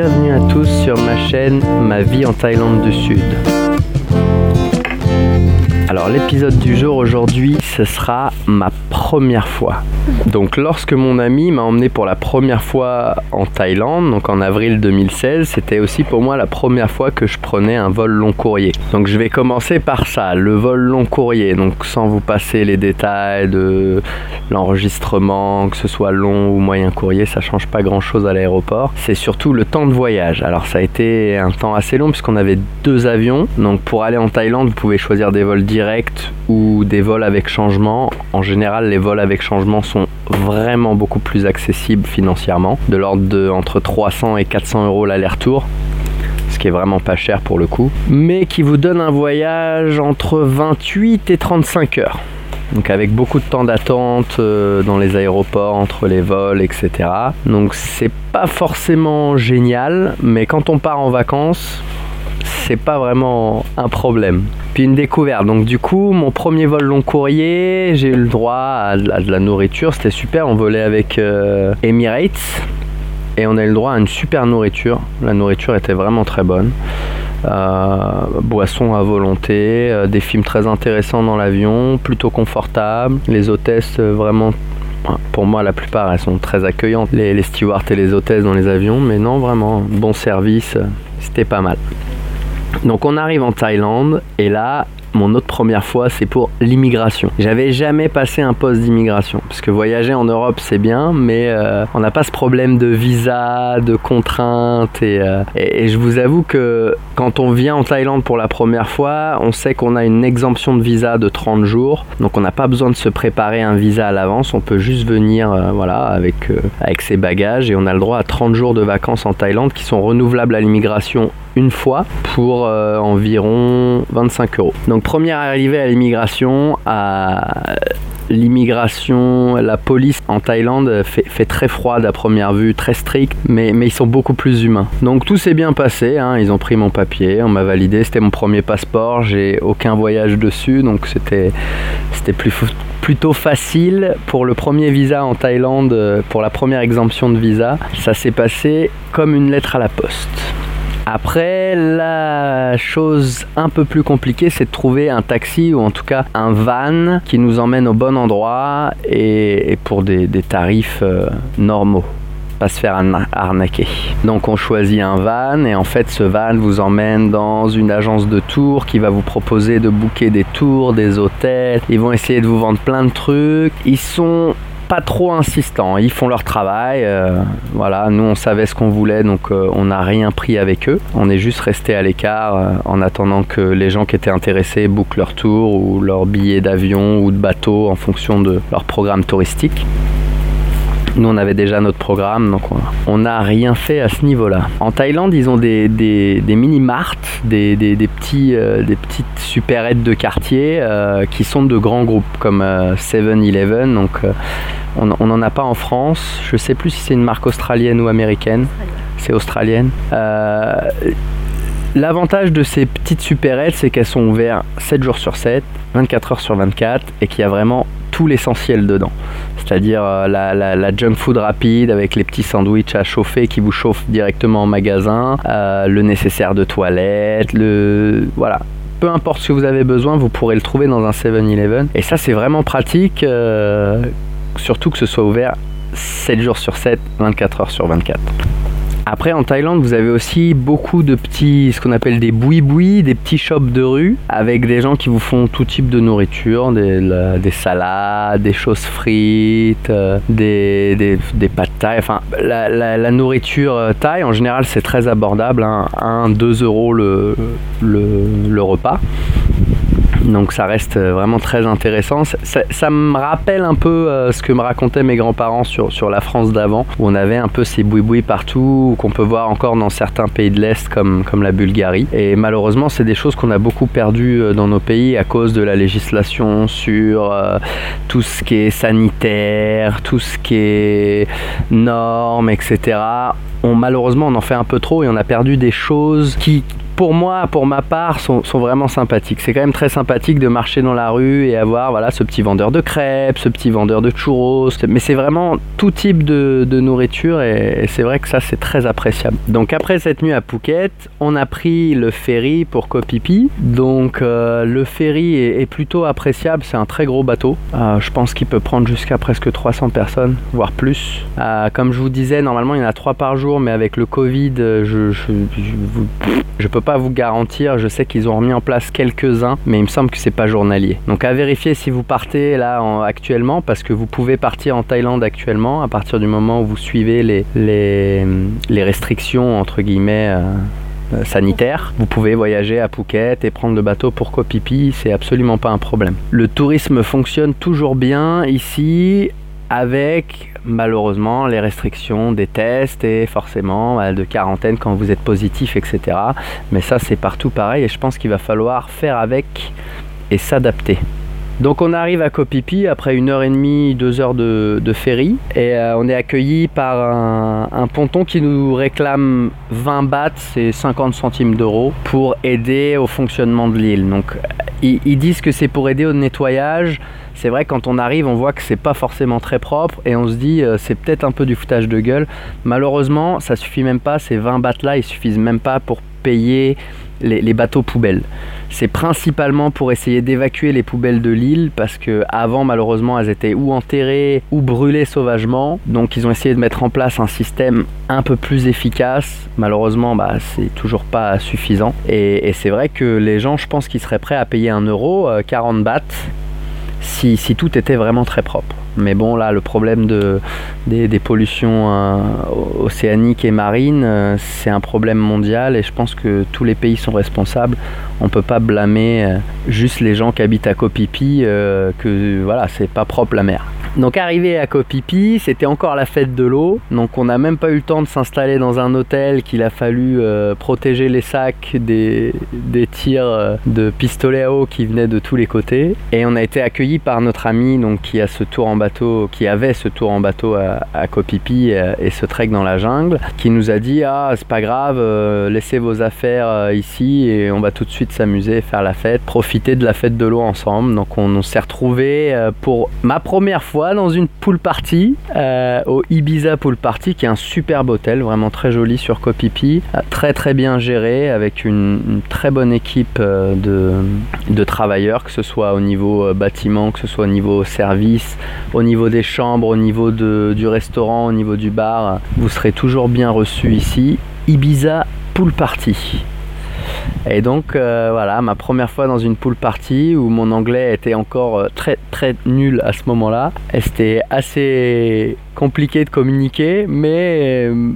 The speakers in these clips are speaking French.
bienvenue à tous sur ma chaîne Ma vie en Thaïlande du Sud. Alors l'épisode du jour aujourd'hui, ce sera ma première fois. Donc lorsque mon ami m'a emmené pour la première fois en Thaïlande, donc en avril 2016, c'était aussi pour moi la première fois que je prenais un vol long courrier. Donc je vais commencer par ça, le vol long courrier. Donc sans vous passer les détails de l'enregistrement, que ce soit long ou moyen courrier, ça change pas grand chose à l'aéroport. C'est surtout le temps de voyage. Alors ça a été un temps assez long puisqu'on avait deux avions. Donc pour aller en Thaïlande, vous pouvez choisir des vols directs ou des vols avec changement. En général, les vols avec changement sont vraiment beaucoup plus accessibles financièrement, de l'ordre de entre 300 et 400 euros l'aller-retour ce qui est vraiment pas cher pour le coup, mais qui vous donne un voyage entre 28 et 35 heures. Donc avec beaucoup de temps d'attente euh, dans les aéroports, entre les vols, etc. Donc c'est pas forcément génial, mais quand on part en vacances, c'est pas vraiment un problème. Puis une découverte. Donc du coup, mon premier vol long courrier, j'ai eu le droit à, de la nourriture. C'était super. On volait avec euh, Emirates et on a eu le droit à une super nourriture. La nourriture était vraiment très bonne. Euh, boissons à volonté, euh, des films très intéressants dans l'avion, plutôt confortables, les hôtesses vraiment pour moi, la plupart, elles sont très accueillantes, les, les stewards et les hôtesses dans les avions, mais non, vraiment, bon service, c'était pas mal. Donc on arrive en Thaïlande et là mon autre première fois, c'est pour l'immigration. J'avais jamais passé un poste d'immigration, parce que voyager en Europe c'est bien, mais euh, on n'a pas ce problème de visa, de contraintes, euh, et, je vous avoue que quand on vient en Thaïlande pour la première fois, on sait qu'on a une exemption de visa de 30 jours, donc on n'a pas besoin de se préparer un visa à l'avance, on peut juste venir euh, avec ses bagages, et on a le droit à 30 jours de vacances en Thaïlande qui sont renouvelables à l'immigration une fois pour environ 25 euros. Donc première arrivée à l'immigration, à l'immigration, la police en Thaïlande fait, très froide à première vue, très strict, mais, ils sont beaucoup plus humains. Donc tout s'est bien passé, hein. ils ont pris mon papier, on m'a validé, c'était mon premier passeport, j'ai aucun voyage dessus, donc c'était plutôt facile pour le premier visa en Thaïlande, pour la première exemption de visa. Ça s'est passé comme une lettre à la poste. Après, la chose un peu plus compliquée, c'est de trouver un taxi ou en tout cas un van qui nous emmène au bon endroit et, pour des, tarifs euh, normaux pas se faire arnaquer. Donc on choisit un van et en fait ce van vous emmène dans une agence de tours qui va vous proposer de booker des tours, des hôtels. Ils vont essayer de vous vendre plein de trucs. Ils sont pas trop insistants. Ils font leur travail. Euh, voilà, nous on savait ce qu'on voulait, donc euh, on n'a rien pris avec eux. On est juste resté à l'écart euh, en attendant que les gens qui étaient intéressés bouclent leur tour ou leur billet d'avion ou de bateau en fonction de leur programme touristique. Nous, on avait déjà notre programme, donc on n'a rien fait à ce niveau-là. En Thaïlande, ils ont des, mini-marts, des, petits, des petites supérettes de quartier qui sont de grands groupes comme 7-Eleven. Donc, on n'en a pas en France. Je ne sais plus si c'est une marque australienne ou américaine. C'est australienne. Euh, l'avantage de ces petites supérettes, c'est qu'elles sont ouvertes 7 jours sur 7, 24 heures sur 24 et qu'il y a vraiment l'essentiel dedans. C'est-à-dire euh, la, junk food rapide avec les petits sandwichs à chauffer qui vous chauffent directement en magasin, euh, le nécessaire de toilette, le. Voilà. Peu importe ce que vous avez besoin, vous pourrez le trouver dans un 7-Eleven. Et ça, c'est vraiment pratique surtout que ce soit ouvert 7 jours sur 7, 24 heures sur 24. Après, en Thaïlande, vous avez aussi beaucoup de petits, ce qu'on appelle des boui-boui, des petits shops de rue, avec des gens qui vous font tout type de nourriture, des, salades, des choses frites, euh, des, des, des pâtes thaï. Enfin, la, nourriture euh, thaï, en général, c'est très abordable, 1, 2 euros le, le repas. Donc ça reste euh, vraiment très intéressant. Ça, me rappelle un peu euh, ce que me racontaient mes grands-parents sur, sur la France d'avant, où on avait un peu ces boui-boui partout, qu'on peut voir encore dans certains pays de l'Est comme, comme la Bulgarie. Et malheureusement, c'est des choses qu'on a beaucoup perdues euh, dans nos pays à cause de la législation sur tout ce qui est sanitaire, tout ce qui est normes, etc. On, malheureusement, on en fait un peu trop et on a perdu des choses qui pour moi, pour ma part, sont, vraiment sympathiques. C'est quand même très sympathique de marcher dans la rue et avoir voilà, ce petit vendeur de crêpes, ce petit vendeur de churros. Mais c'est vraiment tout type de, nourriture et, c'est vrai que ça, c'est très appréciable. Donc après cette nuit à Phuket, on a pris le ferry pour Koh. Donc euh, le ferry est, plutôt appréciable. C'est un très gros bateau. Euh, je pense qu'il peut prendre jusqu'à presque 300 personnes, voire plus. Euh, comme je vous disais, normalement, il y en a 3 par jour, mais avec le Covid, je, je, je, peux pas vous garantir. Je sais qu'ils ont remis en place quelques-uns, mais il me semble que c'est pas journalier. Donc à vérifier si vous partez là actuellement, parce que vous pouvez partir en Thaïlande actuellement à partir du moment où vous suivez les, les, restrictions entre guillemets. Euh, euh, sanitaires. Vous pouvez voyager à Phuket et prendre le bateau pour Koh c'est absolument pas un problème. Le tourisme fonctionne toujours bien ici avec malheureusement les restrictions des tests et forcément bah, de quarantaine quand vous êtes positif, etc. Mais ça c'est partout pareil et je pense qu'il va falloir faire avec et s'adapter. Donc on arrive à Phi après une heure et demie, deux heures de, ferry et euh, on est accueilli par un, ponton qui nous réclame 20 bahts, c'est 50 centimes d'euros pour aider au fonctionnement de l'île. Donc ils disent que c'est pour aider au nettoyage c'est vrai quand on arrive, on voit que c'est pas forcément très propre et on se dit euh, c'est peut-être un peu du foutage de gueule. Malheureusement, ça suffit même pas, ces 20 bahts là, ils suffisent même pas pour payer les, bateaux poubelles. C'est principalement pour essayer d'évacuer les poubelles de l'île parce que avant malheureusement elles étaient ou enterrées ou brûlées sauvagement. Donc ils ont essayé de mettre en place un système un peu plus efficace. Malheureusement bah, c'est toujours pas suffisant. Et, c'est vrai que les gens je pense qu'ils seraient prêts à payer un euro, 40 euh, bahts si, tout était vraiment très propre. Mais bon, là, le problème de, des, pollutions euh, océaniques et marines, euh, c'est un problème mondial et je pense que tous les pays sont responsables. On ne peut pas blâmer euh, juste les gens qui habitent à Copipi que voilà, c'est pas propre la mer. Donc arrivé à Kopipi, c'était encore la fête de l'eau. Donc on n'a même pas eu le temps de s'installer dans un hôtel qu'il a fallu euh, protéger les sacs des, tirs euh, de pistolets à eau qui venaient de tous les côtés. Et on a été accueilli par notre ami donc, qui a ce tour en bateau, qui avait ce tour en bateau à, à Kopipi et, ce trek dans la jungle, qui nous a dit ah c'est pas grave, euh, laissez vos affaires ici et on va tout de suite s'amuser, faire la fête, profiter de la fête de l'eau ensemble. Donc on, on s'est retrouvé pour ma première fois dans une pool party euh, au Ibiza Pool Party qui est un superbe hôtel, vraiment très joli sur Phi euh, très très bien géré avec une, très bonne équipe euh, de, de, travailleurs, que ce soit au niveau bâtiment, que ce soit au niveau service, au niveau des chambres, au niveau de, du restaurant, au niveau du bar. Vous serez toujours bien reçu ici. Ibiza Pool Party. Et donc euh, voilà, ma première fois dans une pool party où mon anglais était encore euh, très très nul à ce moment-là. C'était assez compliqué de communiquer, mais euh,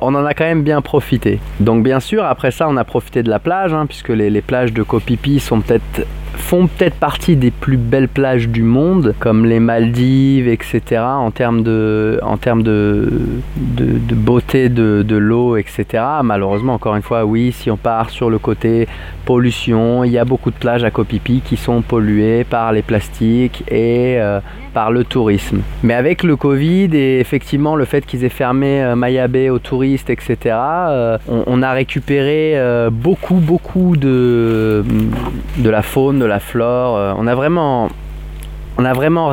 on en a quand même bien profité. Donc bien sûr, après ça, on a profité de la plage, hein, puisque les, plages de Koh sont peut-être font peut-être partie des plus belles plages du monde, comme les Maldives, etc., en termes de, en termes de, de, beauté de, de l'eau, etc. Malheureusement, encore une fois, oui, si on part sur le côté pollution, il y a beaucoup de plages à Koh qui sont polluées par les plastiques et euh, par le tourisme. Mais avec le Covid et effectivement le fait qu'ils aient fermé euh, Maya Bay aux touristes, etc., euh, on, a récupéré beaucoup, beaucoup de, de la faune, la flore. Euh, on a vraiment on a vraiment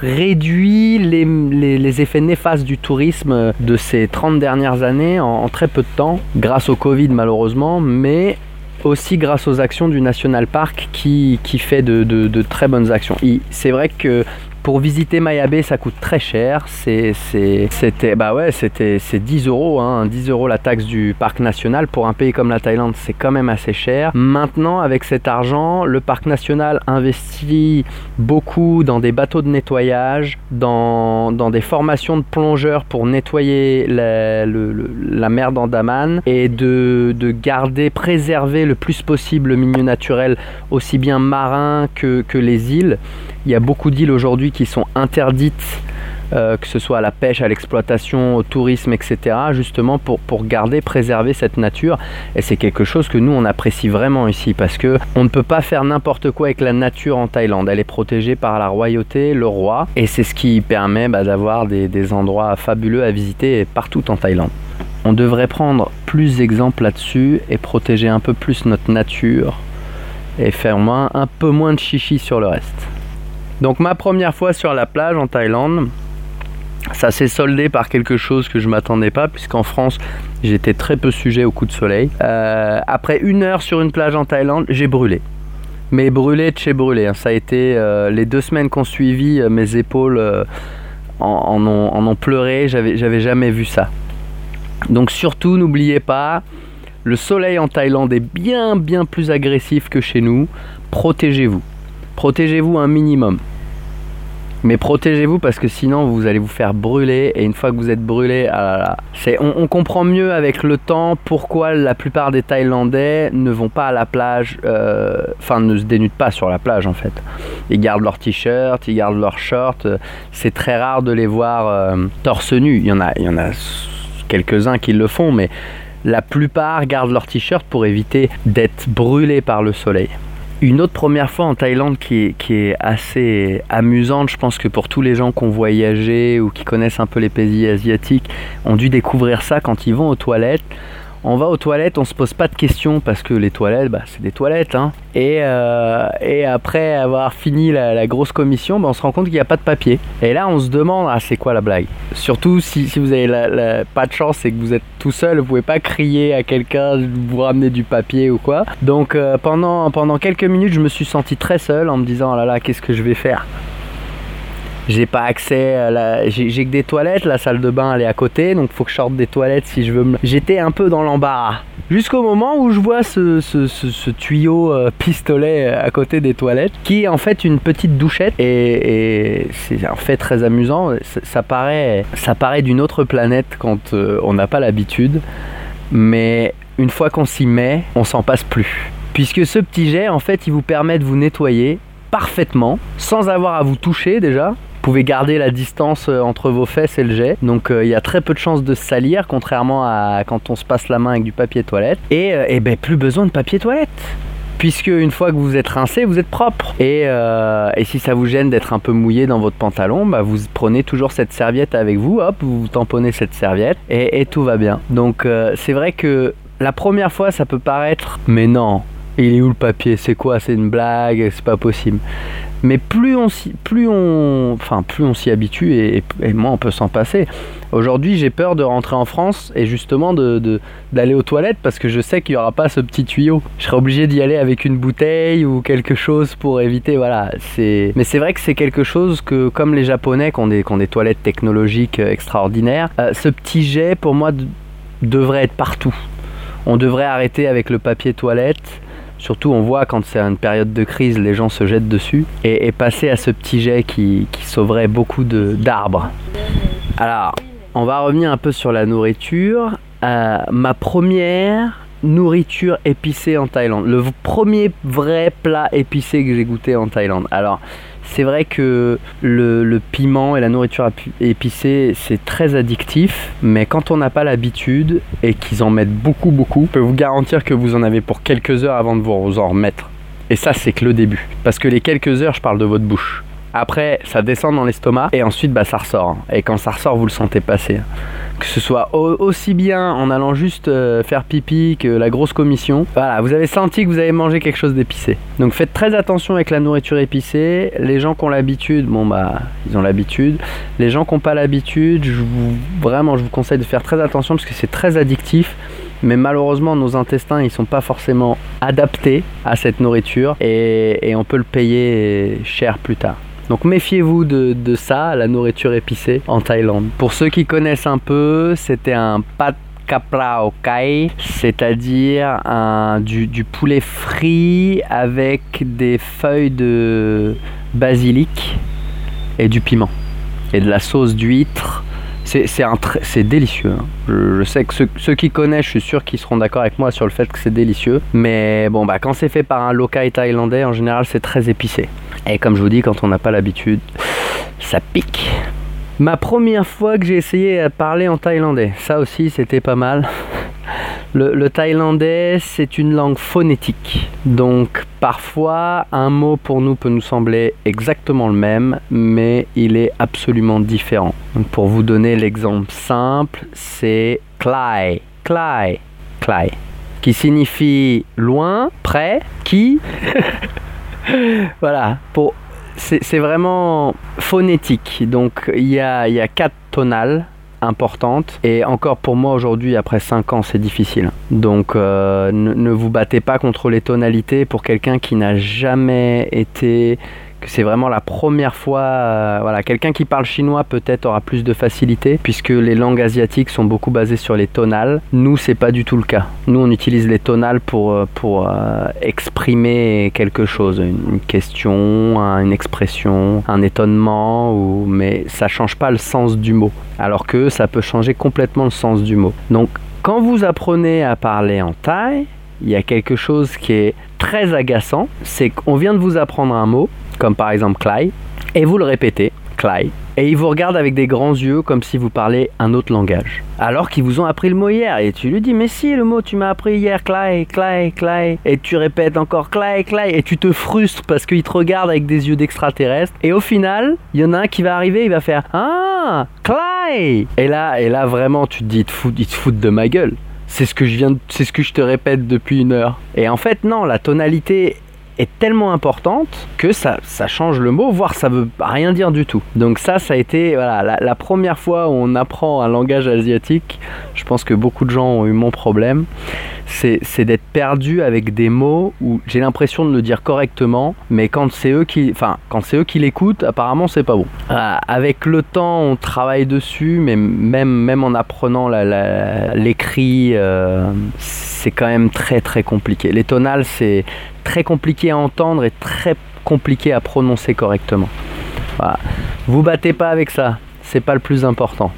réduit les, effets néfastes du tourisme de ces 30 dernières années en, très peu de temps, grâce au Covid malheureusement, mais aussi grâce aux actions du National Park qui, fait de, de très bonnes actions. C'est vrai que pour visiter Mayabé, ça coûte très cher. C'était bah ouais, c'était c'est 10 euros, hein, 10 euros la taxe du parc national pour un pays comme la Thaïlande, c'est quand même assez cher. Maintenant, avec cet argent, le parc national investit beaucoup dans des bateaux de nettoyage, dans, des formations de plongeurs pour nettoyer la, mer d'Andaman et de, de, garder, préserver le plus possible le milieu naturel, aussi bien marin que les îles. Il y a beaucoup d'îles aujourd'hui qui sont interdites, euh, que ce soit à la pêche, à l'exploitation, au tourisme, etc., justement pour, pour garder, préserver cette nature. Et c'est quelque chose que nous, on apprécie vraiment ici, parce que on ne peut pas faire n'importe quoi avec la nature en Thaïlande. Elle est protégée par la royauté, le roi, et c'est ce qui permet bah, d'avoir des, des endroits fabuleux à visiter partout en Thaïlande. on devrait prendre plus d'exemples là-dessus et protéger un peu plus notre nature et faire moins, un peu moins de chichi sur le reste. Donc ma première fois sur la plage en Thaïlande, ça s'est soldé par quelque chose que je m'attendais pas, puisqu'en France, j'étais très peu sujet au coup de soleil. Euh, après une heure sur une plage en Thaïlande, j'ai brûlé. Mais brûlé de chez brûlé. Hein. Ça a été euh, les deux semaines qu'on suivi, euh, mes épaules en, ont, pleuré. J'avais, j'avais jamais vu ça. Donc surtout, n'oubliez pas, le soleil en Thaïlande est bien bien plus agressif que chez nous. Protégez-vous. Protégez-vous un minimum. Mais protégez-vous parce que sinon vous allez vous faire brûler et une fois que vous êtes brûlé, ah on, comprend mieux avec le temps pourquoi la plupart des Thaïlandais ne vont pas à la plage, euh, enfin ne se dénudent pas sur la plage en fait. Ils gardent leur t-shirt, ils gardent leur short. C'est très rare de les voir euh, torse nu. Il y en a, il y en a quelques-uns qui le font, mais la plupart gardent leur t-shirt pour éviter d'être brûlés par le soleil. Une autre première fois en Thaïlande qui est, assez amusante, je pense que pour tous les gens qui ont voyagé ou qui connaissent un peu les pays asiatiques, ont dû découvrir ça quand ils vont aux toilettes on va aux toilettes, on se pose pas de questions parce que les toilettes, bah, c'est des toilettes. Hein. Euh, et, après avoir fini la, grosse commission, bah, on se rend compte qu'il n'y a pas de papier. Et là, on se demande, ah, c'est quoi la blague? Surtout si, vous avez pas de chance et que vous êtes tout seul, vous pouvez pas crier à quelqu'un vous ramener du papier ou quoi. Donc euh, pendant, pendant quelques minutes, je me suis senti très seul en me disant, oh là là, qu'est-ce que je vais faire? J'ai pas accès à la... j'ai que des toilettes. La salle de bain elle est à côté donc faut que je sorte des toilettes si je veux me... j'étais un peu dans l'embarras. Jusqu'au moment où je vois ce, tuyau euh, pistolet à côté des toilettes qui est en fait une petite douchette et, c'est en fait très amusant. Ça, paraît ça paraît d'une autre planète quand euh, on n'a pas l'habitude mais une fois qu'on s'y met on s'en passe plus. Puisque ce petit jet en fait il vous permet de vous nettoyer parfaitement sans avoir à vous toucher déjà pouvez garder la distance euh, entre vos fesses et le jet. Donc euh, il y a très peu de chances de salir, contrairement à quand on se passe la main avec du papier toilette. Et, euh, ben, plus besoin de papier toilette puisque une fois que vous êtes rincé, vous êtes propre. Et, si ça vous gêne d'être un peu mouillé dans votre pantalon, bah, vous prenez toujours cette serviette avec vous, hop, vous tamponnez cette serviette et, et tout va bien. Donc c'est vrai que la première fois, ça peut paraître, mais non, il est où le papier? C'est quoi? C'est une blague? C'est pas possible. Mais plus on s'y, plus on, enfin plus on s'y habitue et, moins on peut s'en passer. Aujourd'hui, j'ai peur de rentrer en France et justement de, d'aller aux toilettes parce que je sais qu'il n'y aura pas ce petit tuyau. Je serai obligé d'y aller avec une bouteille ou quelque chose pour éviter. Voilà. C'est, mais c'est vrai que c'est quelque chose que, comme les Japonais qui ont des, des toilettes technologiques euh, extraordinaires, euh, ce petit jet pour moi devrait être partout. On devrait arrêter avec le papier toilette Surtout, on voit quand c'est une période de crise, les gens se jettent dessus. Et, passer à ce petit jet qui, sauverait beaucoup d'arbres. Alors, on va revenir un peu sur la nourriture. Euh, ma première nourriture épicée en Thaïlande. Le premier vrai plat épicé que j'ai goûté en Thaïlande. Alors, c'est vrai que le, piment et la nourriture épicée, c'est très addictif, mais quand on n'a pas l'habitude et qu'ils en mettent beaucoup, beaucoup, je peux vous garantir que vous en avez pour quelques heures avant de vous en remettre. Et ça, c'est que le début. Parce que les quelques heures, je parle de votre bouche. Après, ça descend dans l'estomac et ensuite, bah, ça ressort. Et quand ça ressort, vous le sentez passer. Que ce soit aussi bien en allant juste euh, faire pipi que la grosse commission. Voilà, vous avez senti que vous avez mangé quelque chose d'épicé. Donc faites très attention avec la nourriture épicée. Les gens qui ont l'habitude, bon bah, ils ont l'habitude. Les gens qui n'ont pas l'habitude, vraiment, je vous conseille de faire très attention parce que c'est très addictif mais malheureusement nos intestins ils sont pas forcément adaptés à cette nourriture et on peut le payer cher plus tard. Donc méfiez-vous de, ça, la nourriture épicée en Thaïlande. Pour ceux qui connaissent un peu, c'était un pat kaprao kai, c'est-à-dire du, du, poulet frit avec des feuilles de basilic et du piment et de la sauce d'huître. C'est délicieux. Hein. Je, sais que ceux, qui connaissent, je suis sûr qu'ils seront d'accord avec moi sur le fait que c'est délicieux. Mais bon, bah, quand c'est fait par un local thaïlandais, en général, c'est très épicé. Et comme je vous dis, quand on n'a pas l'habitude, ça pique. Ma première fois que j'ai essayé de parler en thaïlandais, ça aussi c'était pas mal. Le, thaïlandais, c'est une langue phonétique. Donc parfois, un mot pour nous peut nous sembler exactement le même, mais il est absolument différent. pour vous donner l'exemple simple, c'est klai, klai, klai, qui signifie loin, près, qui? voilà, c'est vraiment phonétique. Donc il y a, y a quatre tonales importante. Et encore pour moi aujourd'hui, après 5 ans, c'est difficile. Donc euh, ne, vous battez pas contre les tonalités pour quelqu'un qui n'a jamais été c'est vraiment la première fois. Euh, voilà, quelqu'un qui parle chinois peut-être aura plus de facilité puisque les langues asiatiques sont beaucoup basées sur les tonales. Nous, c'est pas du tout le cas. Nous, on utilise les tonales pour euh, euh, exprimer quelque chose, une, question, une expression, un étonnement, mais ça change pas le sens du mot. Alors que ça peut changer complètement le sens du mot. Donc, quand vous apprenez à parler en thaï, il y a quelque chose qui est très agaçant, c'est qu'on vient de vous apprendre un mot, comme par exemple Clay, et vous le répétez, Clay, et ils vous regardent avec des grands yeux comme si vous parlez un autre langage. Alors qu'ils vous ont appris le mot hier, et tu lui dis, mais si, le mot tu m'as appris hier, Clay, Clay, Clay, et tu répètes encore Clay, Clay, et tu te frustres parce qu'ils te regardent avec des yeux d'extraterrestre, et au final, il y en a un qui va arriver, il va faire, ah, Clay Et là, et là vraiment, tu te dis, ils te foutent de ma gueule c'est ce que je viens c'est ce que je te répète depuis une heure. Et en fait non, la tonalité est tellement importante que ça, change le mot, voire ça veut rien dire du tout. Donc ça, ça a été la, première fois où on apprend un langage asiatique. Je pense que beaucoup de gens ont eu mon problème. C'est d'être perdu avec des mots où j'ai l'impression de le dire correctement, mais quand c'est eux qui, enfin, quand c'est eux qui l'écoutent, apparemment c'est pas bon. avec le temps, on travaille dessus, mais même, même en apprenant l'écrit, euh, c'est quand même très très compliqué. Les tonales, c'est très compliqué à entendre et très compliqué à prononcer correctement. Vous battez pas avec ça, c'est pas le plus important.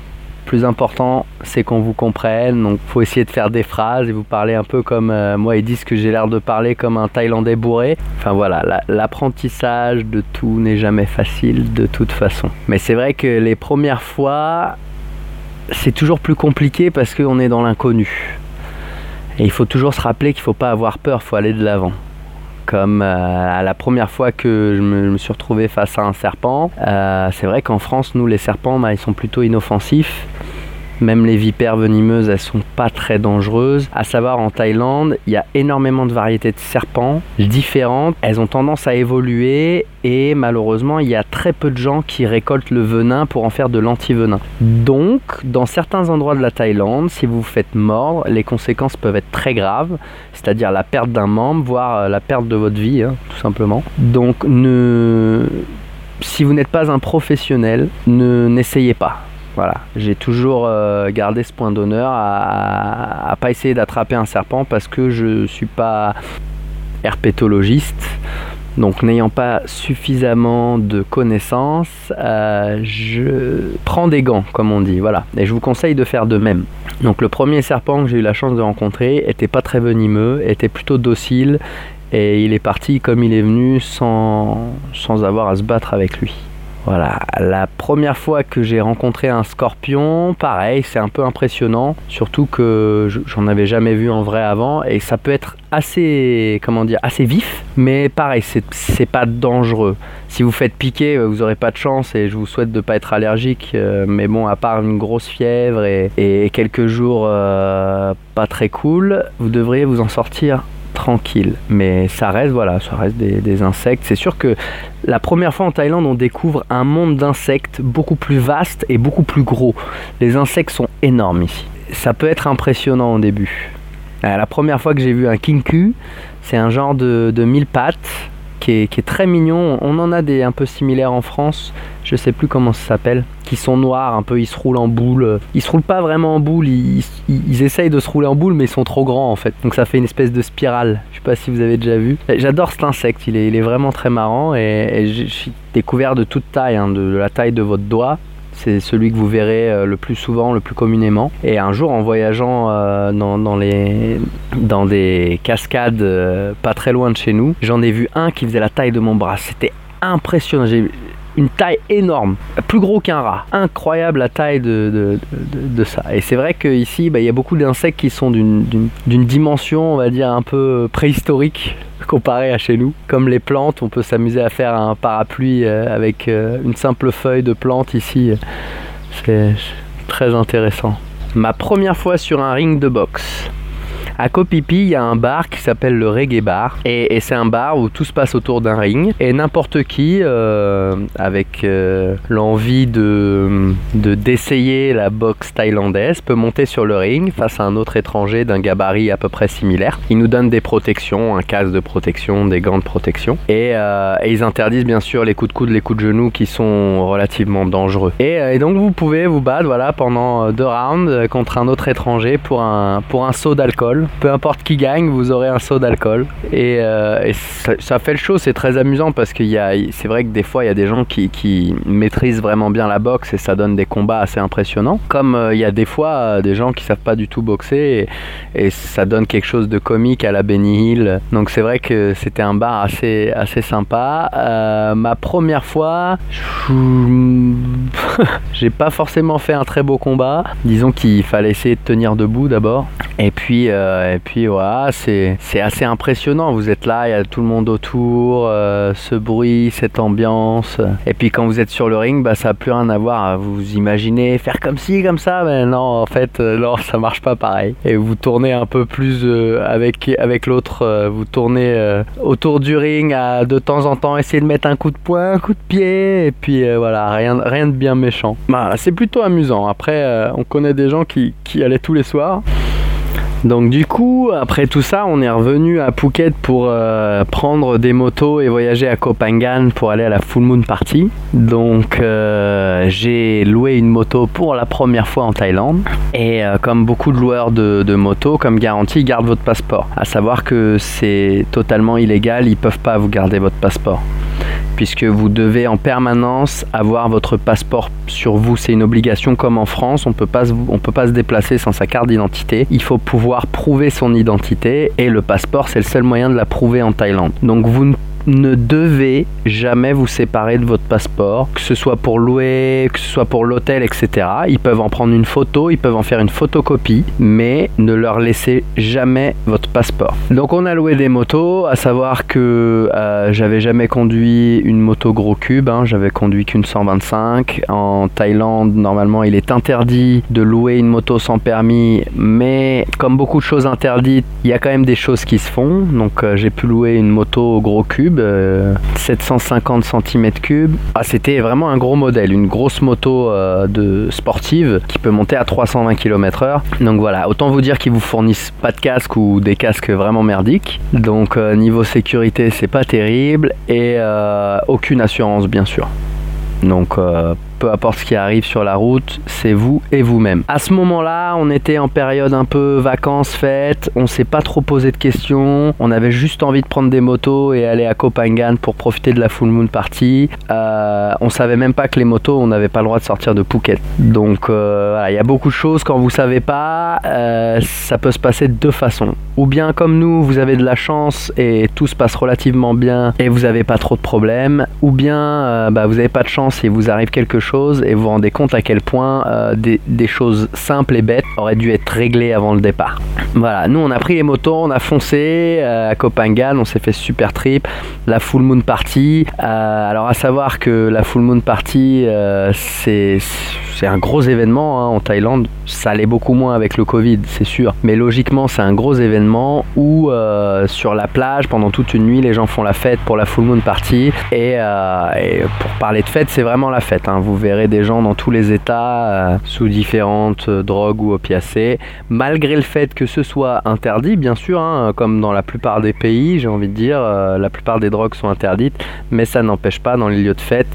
Plus important, c'est qu'on vous comprenne. Donc, faut essayer de faire des phrases et vous parler un peu comme euh, moi. Ils disent que j'ai l'air de parler comme un Thaïlandais bourré. Enfin voilà, l'apprentissage de tout n'est jamais facile de toute façon. Mais c'est vrai que les premières fois, c'est toujours plus compliqué parce qu'on est dans l'inconnu. Et il faut toujours se rappeler qu'il ne faut pas avoir peur, il faut aller de l'avant comme euh, à la première fois que je me, suis retrouvé face à un serpent. Euh, c'est vrai qu'en France, nous, les serpents, bah, ils sont plutôt inoffensifs. Même les vipères venimeuses, elles sont pas très dangereuses. À savoir, en Thaïlande, il y a énormément de variétés de serpents différentes. Elles ont tendance à évoluer et malheureusement, il y a très peu de gens qui récoltent le venin pour en faire de l'antivenin. Donc, dans certains endroits de la Thaïlande, si vous vous faites mordre, les conséquences peuvent être très graves, c'est-à-dire la perte d'un membre, voire euh, la perte de votre vie, hein, tout simplement. Donc, si vous n'êtes pas un professionnel, ne n'essayez pas. Voilà, j'ai toujours euh, gardé ce point d'honneur à, à, pas essayer d'attraper un serpent parce que je suis pas herpétologiste. Donc n'ayant pas suffisamment de connaissances, euh, je prends des gants, comme on dit. Voilà. Et je vous conseille de faire de même. Donc le premier serpent que j'ai eu la chance de rencontrer était pas très venimeux, était plutôt docile et il est parti comme il est venu sans, sans avoir à se battre avec lui. Voilà, la première fois que j'ai rencontré un scorpion, pareil, c'est un peu impressionnant, surtout que j'en avais jamais vu en vrai avant et ça peut être assez, comment dire, assez vif, mais pareil, c'est pas dangereux. Si vous faites piquer, euh, vous aurez pas de chance et je vous souhaite de pas être allergique, euh, mais bon, à part une grosse fièvre et, quelques jours euh, pas très cool, vous devriez vous en sortir tranquille. Mais ça reste, voilà, ça reste des, insectes. C'est sûr que la première fois en Thaïlande, on découvre un monde d'insectes beaucoup plus vaste et beaucoup plus gros. Les insectes sont énormes ici. Ça peut être impressionnant au début. Euh, la première fois que j'ai vu un kinku, c'est un genre de, de mille pattes qui est, très mignon. On en a des un peu similaires en France. Je sais plus comment ça s'appelle. Qui sont noirs, un peu, ils se roulent en boule. Ils se roulent pas vraiment en boule. Ils, essayent de se rouler en boule, mais ils sont trop grands en fait. Donc ça fait une espèce de spirale. Je sais pas si vous avez déjà vu. J'adore cet insecte. Il est, vraiment très marrant et, je suis découvert de toute taille, hein, de la taille de votre doigt. C'est celui que vous verrez euh, le plus souvent, le plus communément. Et un jour, en voyageant euh, dans, des cascades euh, pas très loin de chez nous, j'en ai vu un qui faisait la taille de mon bras. C'était impressionnant. une taille énorme, plus gros qu'un rat. Incroyable la taille de, de, ça. Et c'est vrai qu'ici, bah, il y a beaucoup d'insectes qui sont d'une dimension, on va dire, un peu préhistorique comparé à chez nous. Comme les plantes, on peut s'amuser à faire un parapluie euh, avec euh, une simple feuille de plante ici. C'est très intéressant. Ma première fois sur un ring de boxe. À Kopipi, il y a un bar qui s'appelle le Reggae Bar. Et, c'est un bar où tout se passe autour d'un ring. Et n'importe qui, euh, avec euh, l'envie de, d'essayer la boxe thaïlandaise, peut monter sur le ring face à un autre étranger d'un gabarit à peu près similaire. Ils nous donnent des protections, un casque de protection, des gants de protection. Et, euh, ils interdisent bien sûr les coups de coude, les coups de genoux qui sont relativement dangereux. Et, donc vous pouvez vous battre voilà, pendant deux rounds contre un autre étranger pour un, pour un saut d'alcool peu importe qui gagne, vous aurez un saut d'alcool. Et, euh, ça, fait le show, c'est très amusant parce que c'est vrai que des fois, il y a des gens qui, maîtrisent vraiment bien la boxe et ça donne des combats assez impressionnants. Comme euh, il y a des fois euh, des gens qui savent pas du tout boxer et, ça donne quelque chose de comique à la Benny Hill. Donc c'est vrai que c'était un bar assez, assez sympa. ma première fois, j'ai pas forcément fait un très beau combat. Disons qu'il fallait essayer de tenir debout d'abord. Et puis, et puis voilà, c'est, assez impressionnant. Vous êtes là, il y a tout le monde autour, euh, ce bruit, cette ambiance. Et puis quand vous êtes sur le ring, bah, ça n'a plus rien à voir. Vous imaginez faire comme ci, comme ça, mais non, en fait, euh, non, ça marche pas pareil. Et vous tournez un peu plus avec, avec l'autre, vous tournez autour du ring à de temps en temps essayer de mettre un coup de poing, un coup de pied, et puis voilà, rien, rien de bien méchant. Bah, c'est plutôt amusant. Après, on connaît des gens qui, qui allaient tous les soirs. Donc du coup, après tout ça, on est revenu à Phuket pour euh, prendre des motos et voyager à Koh Phangan pour aller à la Full Moon Party. Donc euh, j'ai loué une moto pour la première fois en Thaïlande. Et euh, comme beaucoup de loueurs de, motos, comme garantie, gardent votre passeport. À savoir que c'est totalement illégal, ils peuvent pas vous garder votre passeport puisque vous devez en permanence avoir votre passeport sur vous. C'est une obligation comme en France, on ne peut pas se déplacer sans sa carte d'identité. Il faut pouvoir prouver son identité et le passeport c'est le seul moyen de la prouver en Thaïlande. Donc vous ne ne devez jamais vous séparer de votre passeport, que ce soit pour louer, que ce soit pour l'hôtel, etc. Ils peuvent en prendre une photo, ils peuvent en faire une photocopie, mais ne leur laissez jamais votre passeport. Donc on a loué des motos, à savoir que euh, j'avais jamais conduit une moto gros cube, hein. j'avais conduit qu'une 125. En Thaïlande, normalement, il est interdit de louer une moto sans permis, mais comme beaucoup de choses interdites, il y a quand même des choses qui se font. Donc euh, j'ai pu louer une moto gros cube 750 cm3. Ah, c'était vraiment un gros modèle, une grosse moto euh, de sportive qui peut monter à 320 km/h. Donc voilà, autant vous dire qu'ils vous fournissent pas de casque ou des casques vraiment merdiques. Donc euh, niveau sécurité, c'est pas terrible et euh, aucune assurance bien sûr. Donc peu importe ce qui arrive sur la route, c'est vous et vous-même. À ce moment-là, on était en période un peu vacances, fêtes, on s'est pas trop posé de questions, on avait juste envie de prendre des motos et aller à Copenhagen pour profiter de la full moon party. Euh, on savait même pas que les motos, on n'avait pas le droit de sortir de Phuket. Donc euh, il y a beaucoup de choses quand vous savez pas, euh, ça peut se passer de deux façons. Ou bien comme nous, vous avez de la chance et tout se passe relativement bien et vous n'avez pas trop de problèmes. Ou bien euh, bah, vous n'avez pas de chance et vous arrive quelque chose et vous vous rendez compte à quel point euh, des, choses simples et bêtes auraient dû être réglées avant le départ. Voilà, nous on a pris les motos, on a foncé euh, à Copenhagen, on s'est fait super trip, la Full Moon Party. Euh, alors à savoir que la Full Moon Party c'est c'est un gros événement hein, en Thaïlande. Ça allait beaucoup moins avec le Covid, c'est sûr. Mais logiquement, c'est un gros événement où euh, sur la plage, pendant toute une nuit, les gens font la fête pour la full moon party. Et, euh, pour parler de fête, c'est vraiment la fête. Hein. Vous verrez des gens dans tous les états, euh, sous différentes drogues ou opiacés. Malgré le fait que ce soit interdit, bien sûr, hein, comme dans la plupart des pays, j'ai envie de dire, la plupart des drogues sont interdites. Mais ça n'empêche pas dans les lieux de fête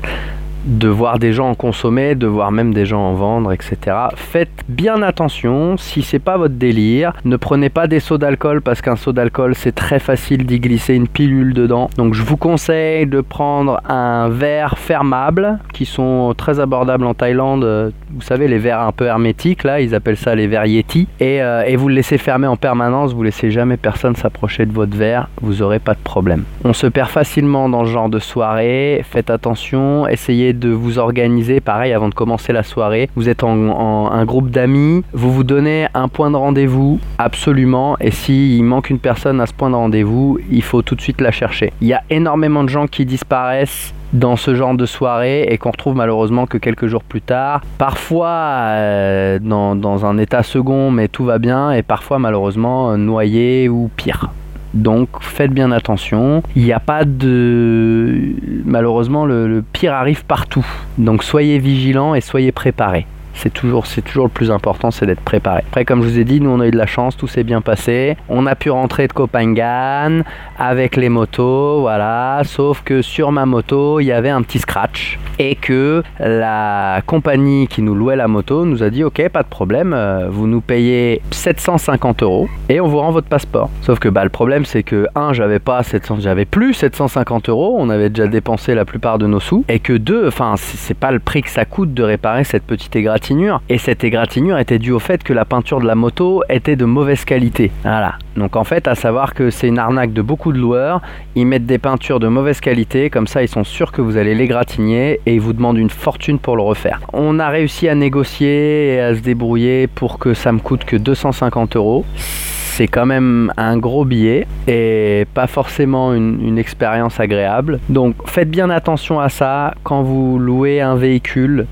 de voir des gens en consommer, de voir même des gens en vendre, etc. Faites bien attention, si c'est pas votre délire, ne prenez pas des seaux d'alcool parce qu'un seau d'alcool c'est très facile d'y glisser une pilule dedans. Donc je vous conseille de prendre un verre fermable qui sont très abordables en Thaïlande. vous savez, les verres un peu hermétiques, là, ils appellent ça les verres Yeti, et, euh, et vous le laissez fermer en permanence, vous laissez jamais personne s'approcher de votre verre, vous aurez pas de problème. On se perd facilement dans ce genre de soirée, faites attention, essayez de vous organiser, pareil, avant de commencer la soirée, vous êtes en, un groupe d'amis, vous vous donnez un point de rendez-vous, absolument, et s'il manque une personne à ce point de rendez-vous, il faut tout de suite la chercher. Il y a énormément de gens qui disparaissent dans ce genre de soirée et qu'on retrouve malheureusement que quelques jours plus tard. Parfois euh, dans, dans, un état second mais tout va bien et parfois malheureusement noyé ou pire. Donc faites bien attention. Il n'y a pas de... Malheureusement le, pire arrive partout. Donc soyez vigilants et soyez préparés c'est toujours, c'est toujours le plus important, c'est d'être préparé. Après, comme je vous ai dit, nous on a eu de la chance, tout s'est bien passé. On a pu rentrer de Copenhague avec les motos, voilà. Sauf que sur ma moto, il y avait un petit scratch et que la compagnie qui nous louait la moto nous a dit ok, pas de problème, euh, vous nous payez 750 euros et on vous rend votre passeport. Sauf que bah, le problème c'est que un, j'avais pas 700, j'avais plus 750 euros, on avait déjà dépensé la plupart de nos sous et que deux, enfin c'est pas le prix que ça coûte de réparer cette petite égratignure et cette égratignure était due au fait que la peinture de la moto était de mauvaise qualité. Voilà. Donc en fait, à savoir que c'est une arnaque de beaucoup de loueurs. Ils mettent des peintures de mauvaise qualité, comme ça ils sont sûrs que vous allez l'égratigner et ils vous demandent une fortune pour le refaire. On a réussi à négocier et à se débrouiller pour que ça me coûte que 250 euros c'est quand même un gros billet et pas forcément une, une expérience agréable. Donc faites bien attention à ça quand vous louez un véhicule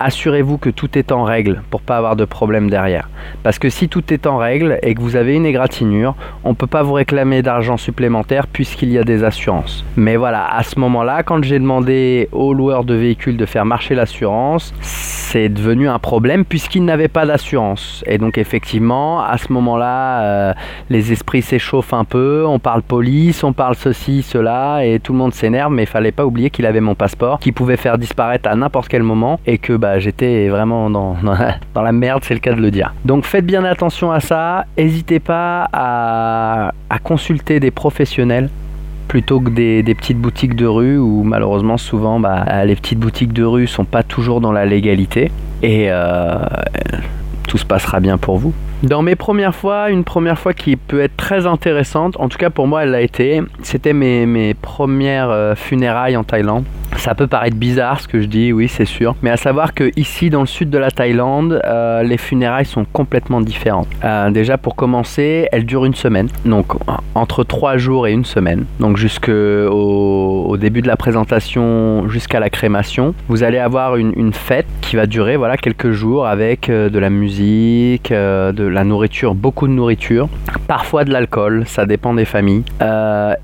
assurez-vous que tout est en règle pour pas avoir de problème derrière. Parce que si tout est en règle et que vous avez une égratignure, on peut pas vous réclamer d'argent supplémentaire puisqu'il y a des assurances. Mais voilà, à ce moment-là, quand j'ai demandé aux loueurs de véhicules de faire marcher l'assurance, c'est devenu un problème puisqu'ils n'avaient pas d'assurance. Et donc effectivement, à ce moment-là, euh, les esprits s'échauffent un peu, on parle police, on parle ceci, cela, et tout le monde s'énerve, mais il fallait pas oublier qu'il avait mon passeport, qui pouvait faire disparaître à n'importe quel moment, et que bah, j'étais vraiment dans, dans, la, merde, c'est le cas de le dire. Donc faites bien attention à ça, n'hésitez pas à, consulter des professionnels plutôt que des, petites boutiques de rue où malheureusement souvent bah, les petites boutiques de rue sont pas toujours dans la légalité et euh, tout se passera bien pour vous. Dans mes premières fois, une première fois qui peut être très intéressante, en tout cas pour moi elle l'a été, c'était mes, mes premières euh, funérailles en Thaïlande. Ça peut paraître bizarre ce que je dis, oui c'est sûr, mais à savoir que ici dans le sud de la Thaïlande, euh, les funérailles sont complètement différentes. Euh, déjà pour commencer, elles durent une semaine, donc entre trois jours et une semaine, donc jusqu'au au début de la présentation, jusqu'à la crémation, vous allez avoir une, fête qui va durer voilà quelques jours avec euh, de la musique, de la nourriture, beaucoup de nourriture, parfois de l'alcool, ça dépend des familles,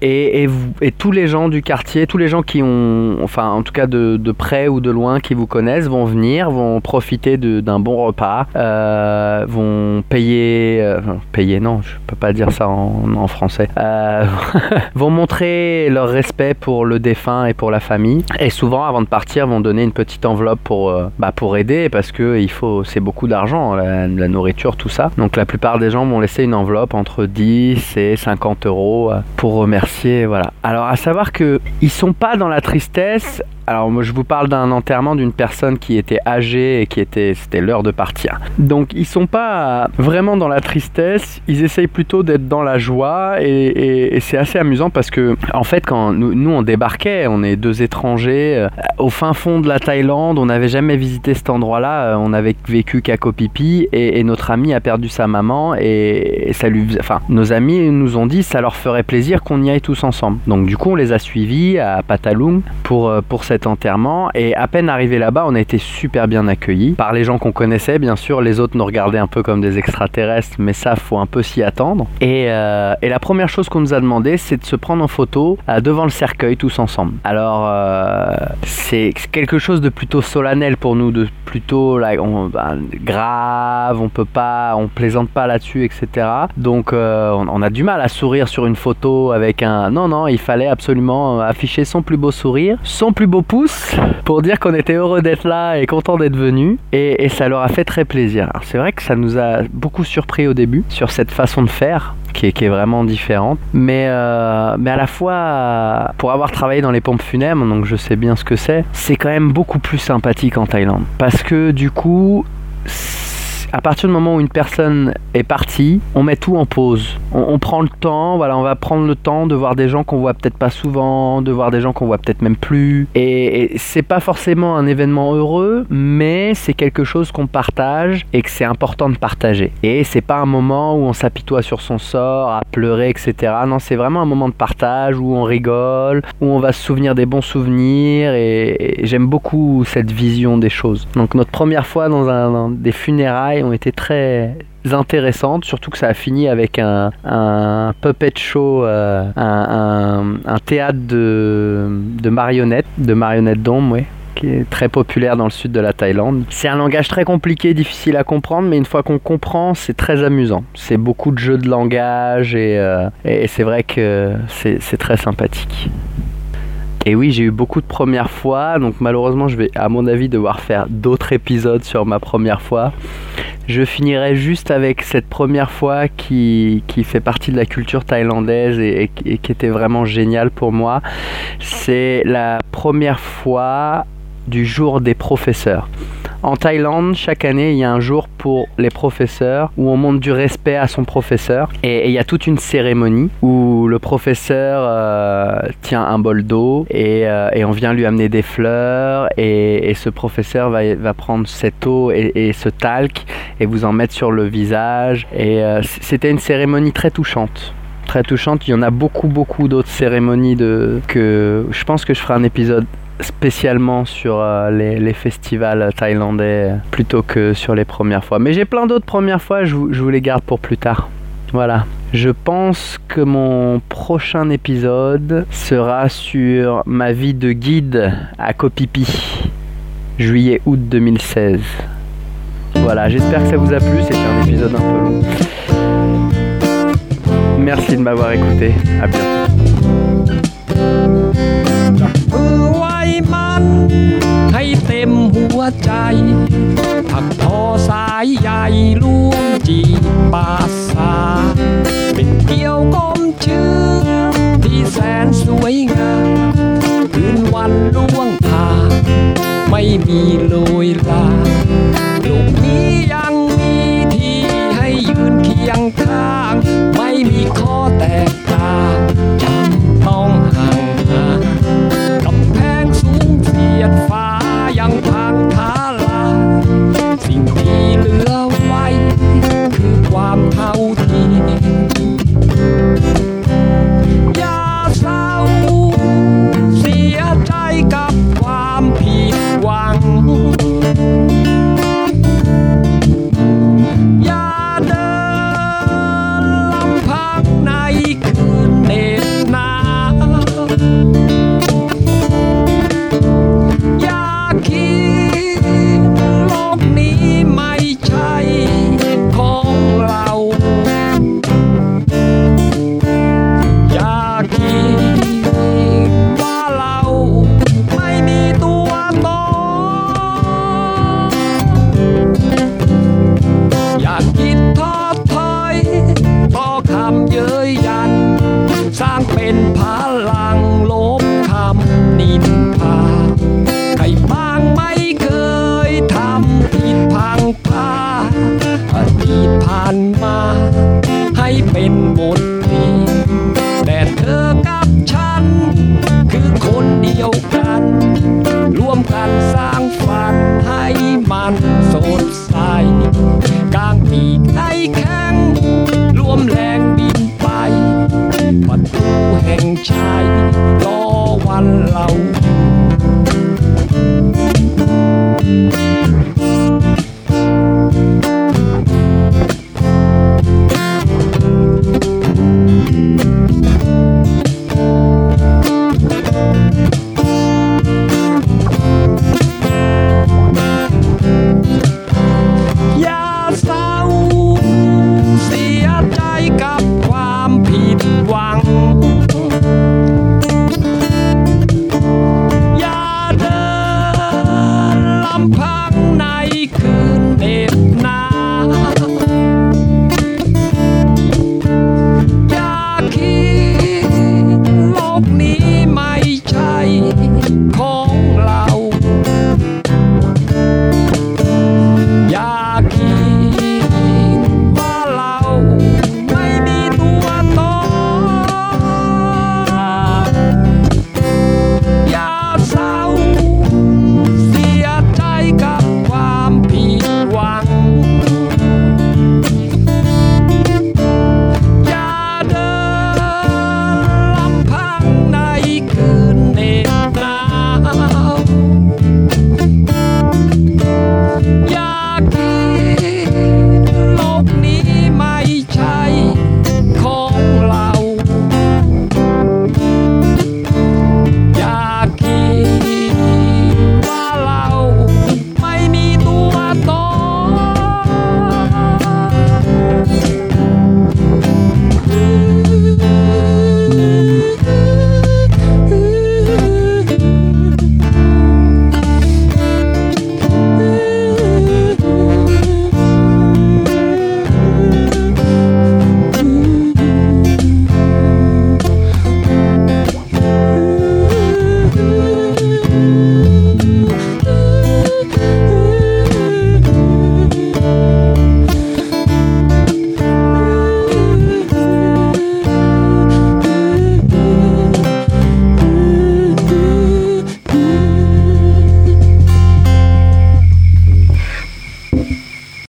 et, et tous les gens du quartier, tous les gens qui ont, enfin en tout cas de, près ou de loin qui vous connaissent, vont venir, vont profiter d'un bon repas, euh, vont payer, euh, payer non, je peux pas dire ça en, français, euh, vont montrer leur respect pour le défunt et pour la famille, et souvent avant de partir vont donner une petite enveloppe pour, bah, pour aider parce que il faut, c'est beaucoup d'argent, la, nourriture, tout ça. Donc la plupart des gens vont laisser une enveloppe entre 10 et 50 euros pour remercier, voilà. Alors à savoir que ils sont pas dans la tristesse alors moi je vous parle d'un enterrement d'une personne qui était âgée et qui était c'était l'heure de partir. Donc ils sont pas vraiment dans la tristesse, ils essayent plutôt d'être dans la joie et, c'est assez amusant parce que en fait quand nous, on débarquait, on est deux étrangers euh, au fin fond de la Thaïlande, on n'avait jamais visité cet endroit-là, euh, on avait vécu qu'à Koh Phi et, et, notre ami a perdu sa maman et, ça lui, enfin nos amis nous ont dit ça leur ferait plaisir qu'on y aille tous ensemble. Donc du coup on les a suivis à Patalung pour euh, pour cette enterrement et à peine arrivé là-bas, on a été super bien accueillis par les gens qu'on connaissait, bien sûr. Les autres nous regardaient un peu comme des extraterrestres, mais ça, faut un peu s'y attendre. Et, euh, la première chose qu'on nous a demandé, c'est de se prendre en photo euh, devant le cercueil tous ensemble. Alors, euh, c'est quelque chose de plutôt solennel pour nous, de plutôt ben, grave, on peut pas, on plaisante pas là-dessus, etc. Donc, on, a du mal à sourire sur une photo avec un. Non, non, il fallait absolument afficher son plus beau sourire, plus beau pouce pour dire qu'on était heureux d'être là et content d'être venu. Et, ça leur a fait très plaisir. c'est vrai que ça nous a beaucoup surpris au début sur cette façon de faire. Qui est, vraiment différente. Mais, euh, mais à la fois, pour avoir travaillé dans les pompes funèbres, donc je sais bien ce que c'est, c'est quand même beaucoup plus sympathique en Thaïlande. Parce que du coup, à partir du moment où une personne est partie, on met tout en pause. On, prend le temps, voilà, on va prendre le temps de voir des gens qu'on voit peut-être pas souvent, de voir des gens qu'on voit peut-être même plus. Et, c'est pas forcément un événement heureux, mais c'est quelque chose qu'on partage et que c'est important de partager. Et c'est pas un moment où on s'apitoie sur son sort, à pleurer, etc. Non, c'est vraiment un moment de partage où on rigole, où on va se souvenir des bons souvenirs. Et, j'aime beaucoup cette vision des choses. Donc notre première fois dans, un, dans des funérailles ont été très intéressantes, surtout que ça a fini avec un, puppet show, euh, un, théâtre de, marionnettes, de marionnettes d'ombre, qui est très populaire dans le sud de la Thaïlande. C'est un langage très compliqué, difficile à comprendre, mais une fois qu'on comprend, c'est très amusant. C'est beaucoup de jeux de langage et, euh, et c'est vrai que c'est très sympathique. Et oui, j'ai eu beaucoup de premières fois, donc malheureusement, je vais, à mon avis, devoir faire d'autres épisodes sur ma première fois. Je finirai juste avec cette première fois qui, qui fait partie de la culture thaïlandaise et, et qui était vraiment géniale pour moi. C'est la première fois du jour des professeurs. En Thaïlande, chaque année, il y a un jour pour les professeurs où on montre du respect à son professeur. Et il y a toute une cérémonie où le professeur euh, tient un bol d'eau euh, et, on vient lui amener des fleurs. Et, ce professeur va, prendre cette eau et, ce talc et vous en mettre sur le visage. Et euh, c'était une cérémonie très touchante très touchante. Il y en a beaucoup, beaucoup d'autres cérémonies de, que je pense que je ferai un épisode spécialement sur euh, les, festivals thaïlandais plutôt que sur les premières fois. Mais j'ai plein d'autres premières fois, je vous, les garde pour plus tard. Voilà. Je pense que mon prochain épisode sera sur ma vie de guide à Kopipi, juillet-août 2016. Voilà, j'espère que ça vous a plu, c'était un épisode un peu long. Merci de m'avoir écouté, à bientôt. ให้เต็มหัวใจถักทอสายใหญ่ล่วงจีปาสา เป็นเกี่ยวก้มชื่อ ที่แสนสวยงามคืนวันล่วงผ่านไม่มีโรยลาลูกนี้ยังมีที่ให้ยืนเคียงข้าง ไม่มีข้อแตก